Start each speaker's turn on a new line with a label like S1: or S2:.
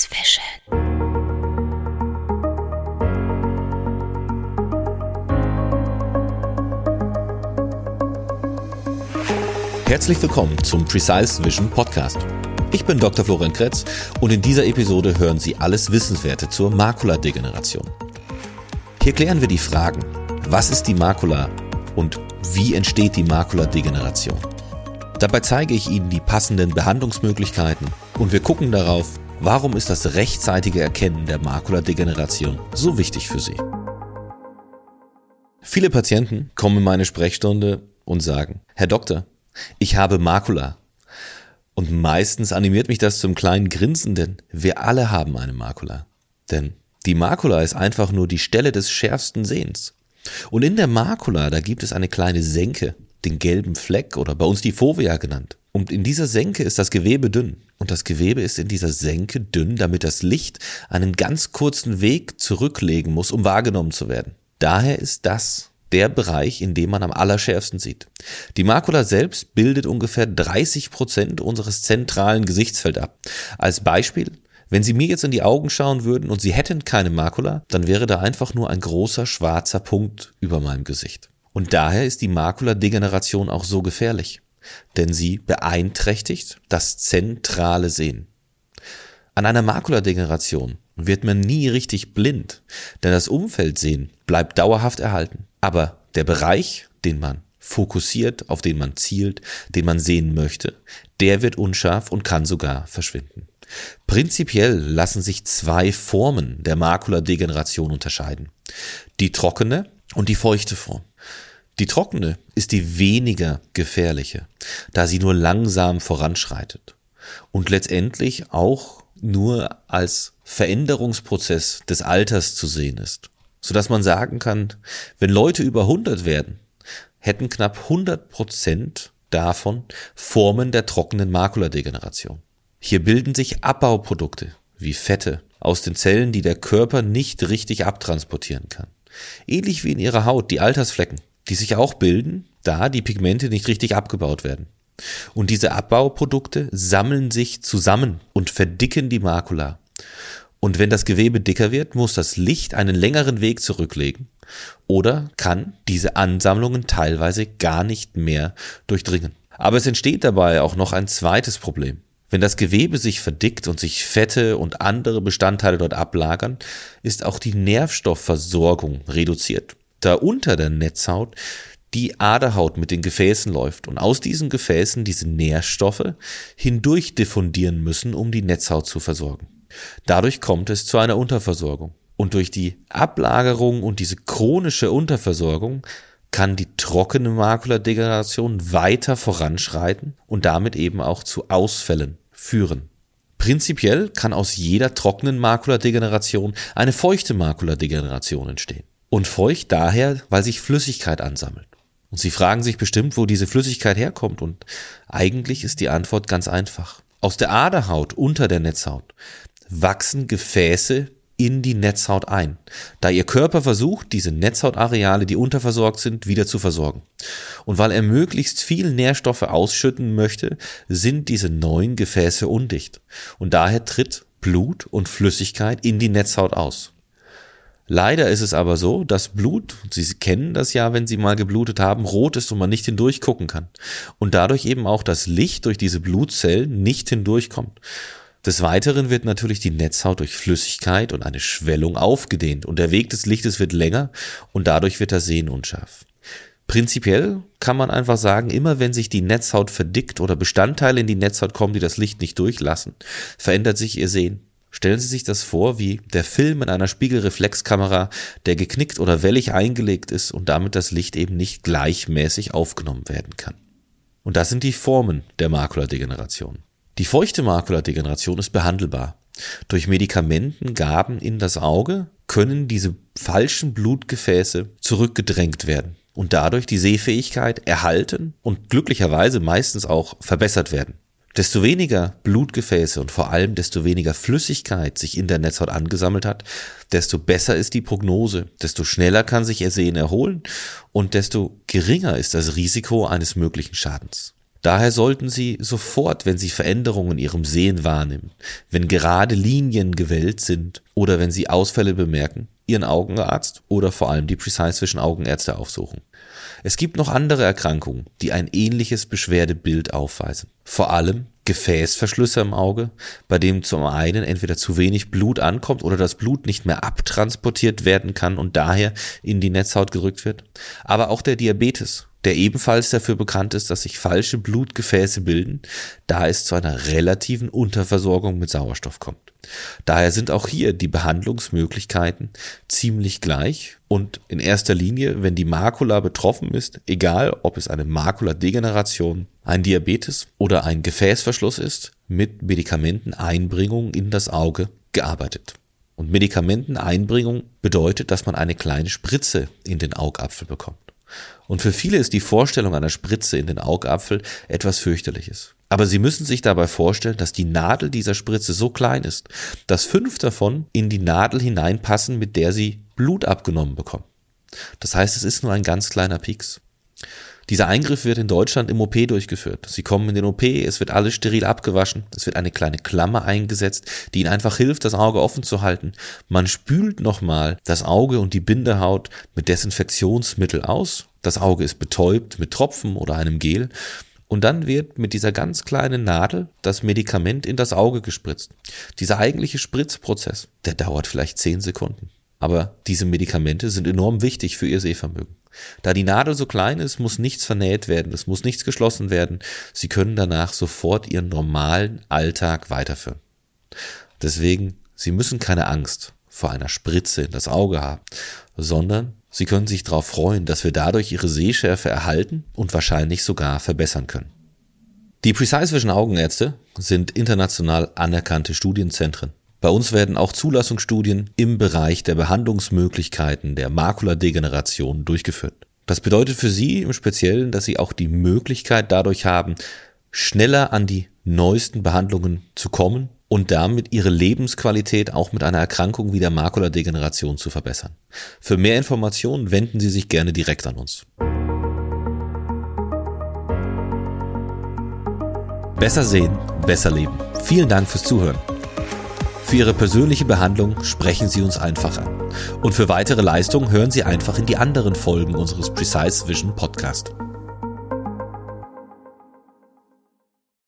S1: Precise Vision.
S2: Herzlich willkommen zum Precise Vision Podcast. Ich bin Dr. Florian Kretz und in dieser Episode hören Sie alles Wissenswerte zur Makuladegeneration. Hier klären wir die Fragen, was ist die Makula und wie entsteht die Makuladegeneration? Dabei zeige ich Ihnen die passenden Behandlungsmöglichkeiten und wir gucken darauf, warum ist das rechtzeitige Erkennen der Makuladegeneration so wichtig für Sie. Viele Patienten kommen in meine Sprechstunde und sagen, Herr Doktor, ich habe Makula. Und meistens animiert mich das zum kleinen Grinsen, denn wir alle haben eine Makula. Denn die Makula ist einfach nur die Stelle des schärfsten Sehens. Und in der Makula, da gibt es eine kleine Senke, den gelben Fleck oder bei uns die Fovea genannt. Und in dieser Senke ist das Gewebe dünn. Und das Gewebe ist in dieser Senke dünn, damit das Licht einen ganz kurzen Weg zurücklegen muss, um wahrgenommen zu werden. Daher ist das der Bereich, in dem man am allerschärfsten sieht. Die Makula selbst bildet ungefähr 30 Prozent unseres zentralen Gesichtsfeld ab. Als Beispiel, wenn Sie mir jetzt in die Augen schauen würden und Sie hätten keine Makula, dann wäre da einfach nur ein großer schwarzer Punkt über meinem Gesicht. Und daher ist die Makuladegeneration auch so gefährlich, denn sie beeinträchtigt das zentrale Sehen. An einer Makuladegeneration wird man nie richtig blind, denn das Umfeldsehen bleibt dauerhaft erhalten. Aber der Bereich, den man fokussiert, auf den man zielt, den man sehen möchte, der wird unscharf und kann sogar verschwinden. Prinzipiell lassen sich zwei Formen der Makuladegeneration unterscheiden. Die trockene und die feuchte Form. Die trockene ist die weniger gefährliche, da sie nur langsam voranschreitet und letztendlich auch nur als Veränderungsprozess des Alters zu sehen ist sodass man sagen kann, wenn Leute über 100 werden, hätten knapp 100 Prozent davon Formen der trockenen Makuladegeneration. Hier bilden sich Abbauprodukte wie Fette aus den Zellen, die der Körper nicht richtig abtransportieren kann. Ähnlich wie in ihrer Haut die Altersflecken, die sich auch bilden, da die Pigmente nicht richtig abgebaut werden. Und diese Abbauprodukte sammeln sich zusammen und verdicken die Makula. Und wenn das Gewebe dicker wird, muss das Licht einen längeren Weg zurücklegen oder kann diese Ansammlungen teilweise gar nicht mehr durchdringen. Aber es entsteht dabei auch noch ein zweites Problem. Wenn das Gewebe sich verdickt und sich Fette und andere Bestandteile dort ablagern, ist auch die Nährstoffversorgung reduziert, da unter der Netzhaut die Aderhaut mit den Gefäßen läuft und aus diesen Gefäßen diese Nährstoffe hindurch diffundieren müssen, um die Netzhaut zu versorgen. Dadurch kommt es zu einer Unterversorgung. Und durch die Ablagerung und diese chronische Unterversorgung kann die trockene Makuladegeneration weiter voranschreiten und damit eben auch zu Ausfällen führen. Prinzipiell kann aus jeder trockenen Makuladegeneration eine feuchte Makuladegeneration entstehen. Und feucht daher, weil sich Flüssigkeit ansammelt. Und Sie fragen sich bestimmt, wo diese Flüssigkeit herkommt. Und eigentlich ist die Antwort ganz einfach. Aus der Aderhaut unter der Netzhaut wachsen Gefäße in die Netzhaut ein, da ihr Körper versucht, diese Netzhautareale, die unterversorgt sind, wieder zu versorgen. Und weil er möglichst viel Nährstoffe ausschütten möchte, sind diese neuen Gefäße undicht. Und daher tritt Blut und Flüssigkeit in die Netzhaut aus. Leider ist es aber so, dass Blut, Sie kennen das ja, wenn Sie mal geblutet haben, rot ist und man nicht hindurch gucken kann. Und dadurch eben auch das Licht durch diese Blutzellen nicht hindurchkommt. Des Weiteren wird natürlich die Netzhaut durch Flüssigkeit und eine Schwellung aufgedehnt und der Weg des Lichtes wird länger und dadurch wird das Sehen unscharf. Prinzipiell kann man einfach sagen, immer wenn sich die Netzhaut verdickt oder Bestandteile in die Netzhaut kommen, die das Licht nicht durchlassen, verändert sich ihr Sehen. Stellen Sie sich das vor wie der Film in einer Spiegelreflexkamera, der geknickt oder wellig eingelegt ist und damit das Licht eben nicht gleichmäßig aufgenommen werden kann. Und das sind die Formen der Makuladegeneration. Die feuchte Makuladegeneration ist behandelbar. Durch Medikamentengaben in das Auge können diese falschen Blutgefäße zurückgedrängt werden und dadurch die Sehfähigkeit erhalten und glücklicherweise meistens auch verbessert werden. Desto weniger Blutgefäße und vor allem desto weniger Flüssigkeit sich in der Netzhaut angesammelt hat, desto besser ist die Prognose, desto schneller kann sich ihr Sehen erholen und desto geringer ist das Risiko eines möglichen Schadens. Daher sollten Sie sofort, wenn Sie Veränderungen in Ihrem Sehen wahrnehmen, wenn gerade Linien gewellt sind oder wenn Sie Ausfälle bemerken, Ihren Augenarzt oder vor allem die Precise Vision Augenärzte aufsuchen. Es gibt noch andere Erkrankungen, die ein ähnliches Beschwerdebild aufweisen. Vor allem Gefäßverschlüsse im Auge, bei dem zum einen entweder zu wenig Blut ankommt oder das Blut nicht mehr abtransportiert werden kann und daher in die Netzhaut gerückt wird. Aber auch der Diabetes, der ebenfalls dafür bekannt ist, dass sich falsche Blutgefäße bilden, da es zu einer relativen Unterversorgung mit Sauerstoff kommt. Daher sind auch hier die Behandlungsmöglichkeiten ziemlich gleich und in erster Linie, wenn die Makula betroffen ist, egal ob es eine Makuladegeneration, ein Diabetes oder ein Gefäßverschluss ist, mit Medikamenteneinbringung in das Auge gearbeitet. Und Medikamenteneinbringung bedeutet, dass man eine kleine Spritze in den Augapfel bekommt. Und für viele ist die Vorstellung einer Spritze in den Augapfel etwas fürchterliches. Aber Sie müssen sich dabei vorstellen, dass die Nadel dieser Spritze so klein ist, dass fünf davon in die Nadel hineinpassen, mit der Sie Blut abgenommen bekommen. Das heißt, es ist nur ein ganz kleiner Pieks. Dieser Eingriff wird in Deutschland im OP durchgeführt. Sie kommen in den OP, es wird alles steril abgewaschen, es wird eine kleine Klammer eingesetzt, die ihnen einfach hilft, das Auge offen zu halten. Man spült nochmal das Auge und die Bindehaut mit Desinfektionsmittel aus. Das Auge ist betäubt mit Tropfen oder einem Gel. Und dann wird mit dieser ganz kleinen Nadel das Medikament in das Auge gespritzt. Dieser eigentliche Spritzprozess, der dauert vielleicht zehn Sekunden. Aber diese Medikamente sind enorm wichtig für ihr Sehvermögen. Da die Nadel so klein ist, muss nichts vernäht werden, es muss nichts geschlossen werden. Sie können danach sofort ihren normalen Alltag weiterführen. Deswegen, Sie müssen keine Angst vor einer Spritze in das Auge haben, sondern Sie können sich darauf freuen, dass wir dadurch Ihre Sehschärfe erhalten und wahrscheinlich sogar verbessern können. Die Precise Vision Augenärzte sind international anerkannte Studienzentren bei uns werden auch Zulassungsstudien im Bereich der Behandlungsmöglichkeiten der Makuladegeneration durchgeführt. Das bedeutet für Sie im Speziellen, dass Sie auch die Möglichkeit dadurch haben, schneller an die neuesten Behandlungen zu kommen und damit Ihre Lebensqualität auch mit einer Erkrankung wie der Makuladegeneration zu verbessern. Für mehr Informationen wenden Sie sich gerne direkt an uns. Besser sehen, besser leben. Vielen Dank fürs Zuhören. Für Ihre persönliche Behandlung sprechen Sie uns einfach an. Und für weitere Leistungen hören Sie einfach in die anderen Folgen unseres Precise Vision Podcast.